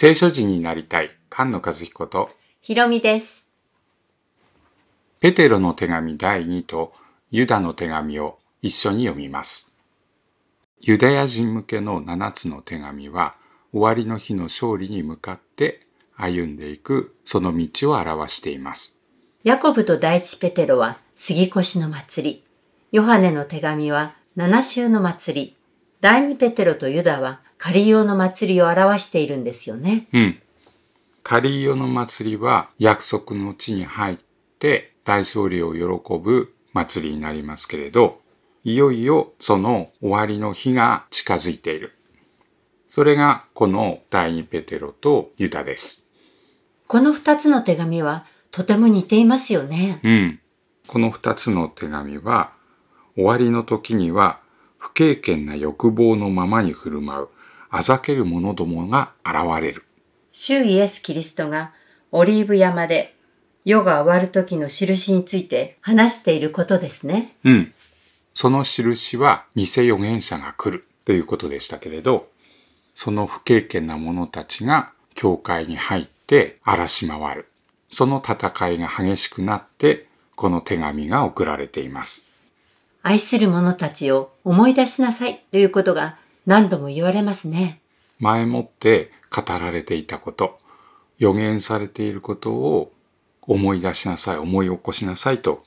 聖書人になりたい菅野和彦とひろみです。ペテロの手紙第2とユダの手紙を一緒に読みます。ユダヤ人向けの7つの手紙は終わりの日の勝利に向かって歩んでいくその道を表しています。ヤコブと第一ペテロは杉越の祭り。ヨハネの手紙は七週の祭り。第二ペテロとユダはカリオの祭りを表しているんですよね。うん。カリオの祭りは約束の地に入って大勝利を喜ぶ祭りになりますけれど、いよいよその終わりの日が近づいている。それがこの第二ペテロとユダです。この二つの手紙はとても似ていますよね。うん。この二つの手紙は終わりの時には不経験な欲望のままに振る舞うあざける者どもが現れる。主イエス・キリストがオリーブ山で世が終わる時の印について話していることですね。うん。その印は偽預言者が来るということでしたけれど、その不経験な者たちが教会に入って荒らし回る。その戦いが激しくなって、この手紙が送られています。愛する者たちを思い出しなさいということが何度も言われますね。前もって語られていたこと、予言されていることを思い出しなさい、思い起こしなさいと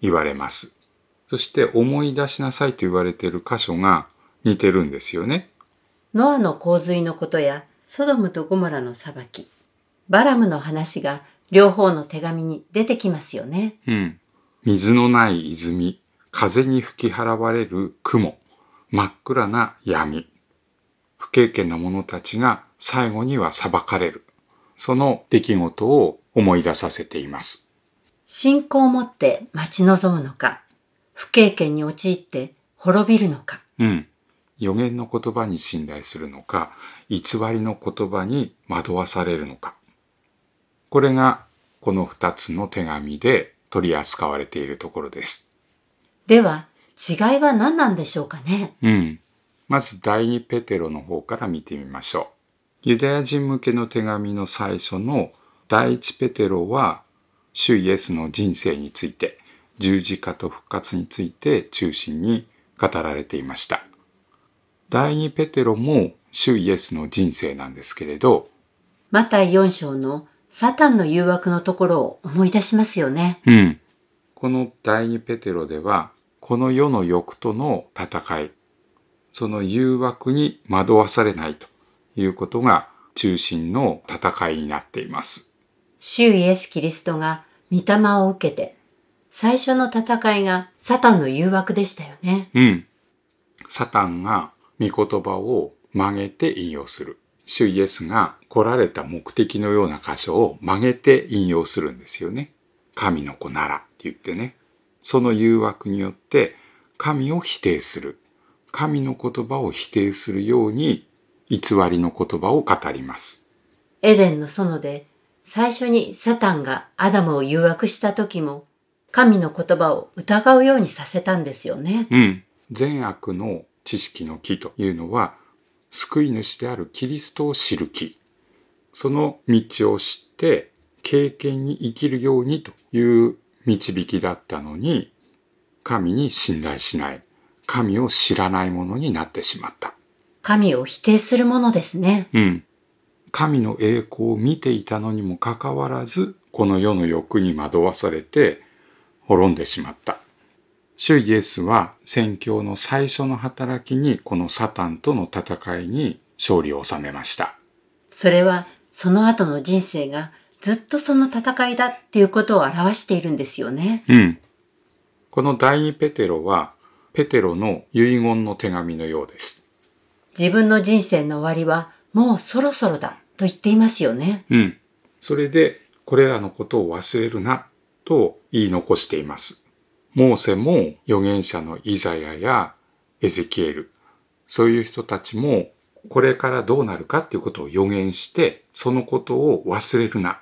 言われます。そして思い出しなさいと言われている箇所が似てるんですよね。ノアの洪水のことやソドムとゴモラの裁き、バラムの話が両方の手紙に出てきますよね。うん。水のない泉、風に吹き払われる雲、真っ暗な闇。不経験な者たちが最後には裁かれる。その出来事を思い出させています。信仰を持って待ち望むのか、不経験に陥って滅びるのか。うん。予言の言葉に信頼するのか、偽りの言葉に惑わされるのか。これがこの二つの手紙で取り扱われているところです。では、違いは何なんでしょうかね？うん。まず第二ペテロの方から見てみましょう。ユダヤ人向けの手紙の最初の第一ペテロは、主イエスの人生について、十字架と復活について中心に語られていました。第二ペテロも主イエスの人生なんですけれど、マタイ4章のサタンの誘惑のところを思い出しますよね。うん。この第二ペテロでは、この世の欲との戦い、その誘惑に惑わされないということが中心の戦いになっています。主イエス・キリストが御霊を受けて、最初の戦いがサタンの誘惑でしたよね。うん。サタンが御言葉を曲げて引用する。主イエスが来られた目的のような箇所を曲げて引用するんですよね。神の子ならって言ってね。その誘惑によって神を否定する。神の言葉を否定するように偽りの言葉を語ります。エデンの園で最初にサタンがアダムを誘惑した時も神の言葉を疑うようにさせたんですよね。うん。善悪の知識の木というのは救い主であるキリストを知る木。その道を知って経験に生きるようにという導きだったのに、神に信頼しない、神を知らないものになってしまった。神を否定するものですね。うん。神の栄光を見ていたのにもかかわらず、この世の欲に惑わされて滅んでしまった。主イエスは宣教の最初の働きにこのサタンとの戦いに勝利を収めました。それはその後の人生がずっとその戦いだっていうことを表しているんですよね。うん。この第二ペテロはペテロの遺言の手紙のようです。自分の人生の終わりはもうそろそろだと言っていますよね。うん。それでこれらのことを忘れるなと言い残しています。モーセも預言者のイザヤやエゼキエル、そういう人たちもこれからどうなるかっていうことを予言して、そのことを忘れるな、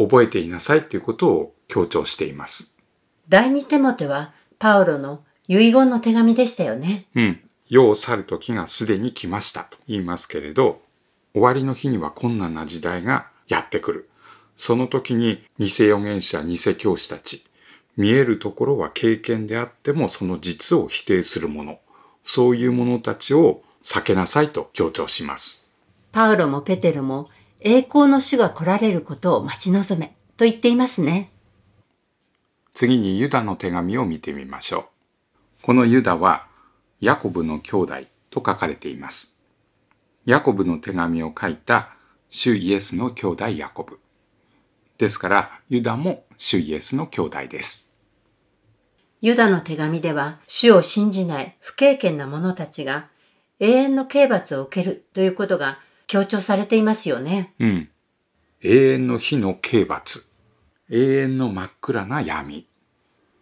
覚えていなさいっていうことを強調しています。第二テモテはパウロの遺言の手紙でしたよね。うん。世を去る時がすでに来ましたと言いますけれど、終わりの日には困難な時代がやってくる。その時に偽預言者、偽教師たち、見えるところは経験であってもその実を否定する者、そういう者たちを避けなさいと強調します。パウロもペテロも栄光の主が来られることを待ち望めと言っていますね。次にユダの手紙を見てみましょう。このユダはヤコブの兄弟と書かれています。ヤコブの手紙を書いた主イエスの兄弟ヤコブ。ですから、ユダも主イエスの兄弟です。ユダの手紙では、主を信じない不経験な者たちが永遠の刑罰を受けるということが強調されていますよね。うん。永遠の火の刑罰。永遠の真っ暗な闇。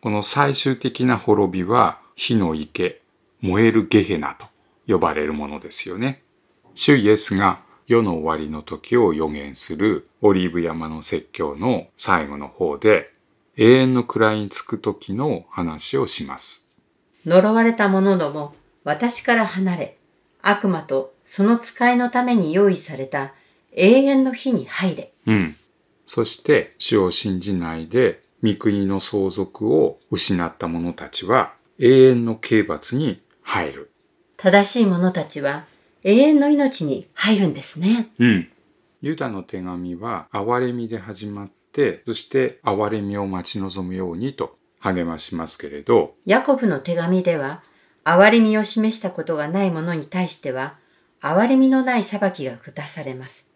この最終的な滅びは火の池、燃えるゲヘナと呼ばれるものですよね。主イエスが世の終わりの時を予言するオリーブ山の説教の最後の方で永遠の位につく時の話をします。呪われた者ども、私から離れ、悪魔とその使いのために用意された永遠の日に入れ。うん。そして主を信じないで御国の相続を失った者たちは永遠の刑罰に入る。正しい者たちは永遠の命に入るんですね。うん。ユダの手紙は憐れみで始まって、そして憐れみを待ち望むようにと励ましますけれど、ヤコブの手紙では、憐れみを示したことがない者に対しては、憐れみのない裁きが下されます。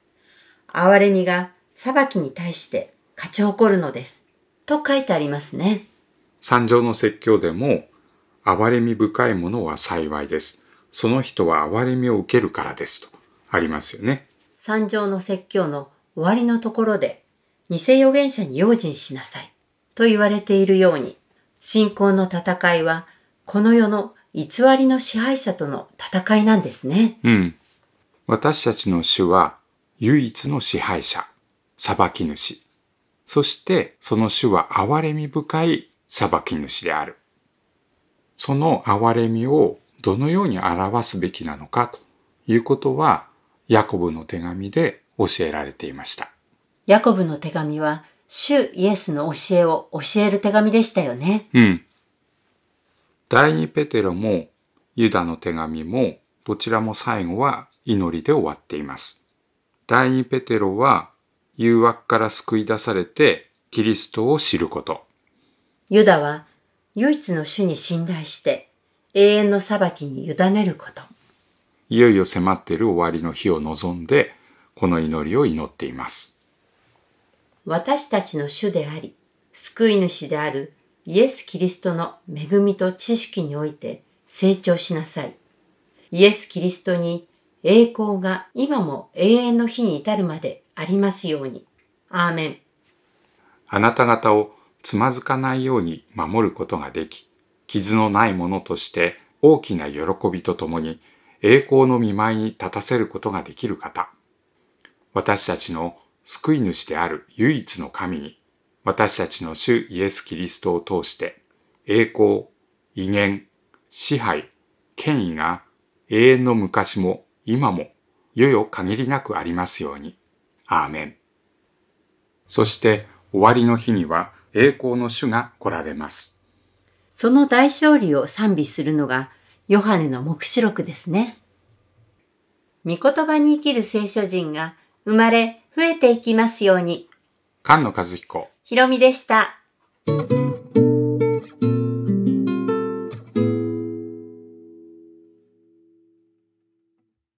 憐れみが裁きに対して勝ち誇るのです。と書いてありますね。三条の説教でも、憐れみ深いものは幸いです。その人は憐れみを受けるからですとありますよね。三条の説教の終わりのところで、偽預言者に用心しなさいと言われているように、信仰の戦いはこの世の偽りの支配者との戦いなんですね。うん。私たちの主は唯一の支配者、裁き主。そしてその主は憐れみ深い裁き主である。その憐れみをどのように表すべきなのかということは、ヤコブの手紙で教えられていました。ヤコブの手紙は、主イエスの教えを教える手紙でしたよね。うん。第二ペテロもユダの手紙もどちらも最後は祈りで終わっています。第二ペテロは誘惑から救い出されてキリストを知ること。ユダは唯一の主に信頼して永遠の裁きに委ねること。いよいよ迫っている終わりの日を望んで、この祈りを祈っています。私たちの主であり、救い主であるイエス・キリストの恵みと知識において成長しなさい。イエス・キリストに栄光が今も永遠の日に至るまでありますように。アーメン。あなた方をつまずかないように守ることができ、傷のないものとして大きな喜びとともに栄光の見舞いに立たせることができる方。私たちの救い主である唯一の神に、私たちの主イエス・キリストを通して、栄光、威厳、支配、権威が永遠の昔も今も世よ限りなくありますように。アーメン。そして終わりの日には栄光の主が来られます。その大勝利を賛美するのがヨハネの目視録ですね。御言葉に生きる聖書人が生まれ増えていきますように。菅野和彦。ひろみでした。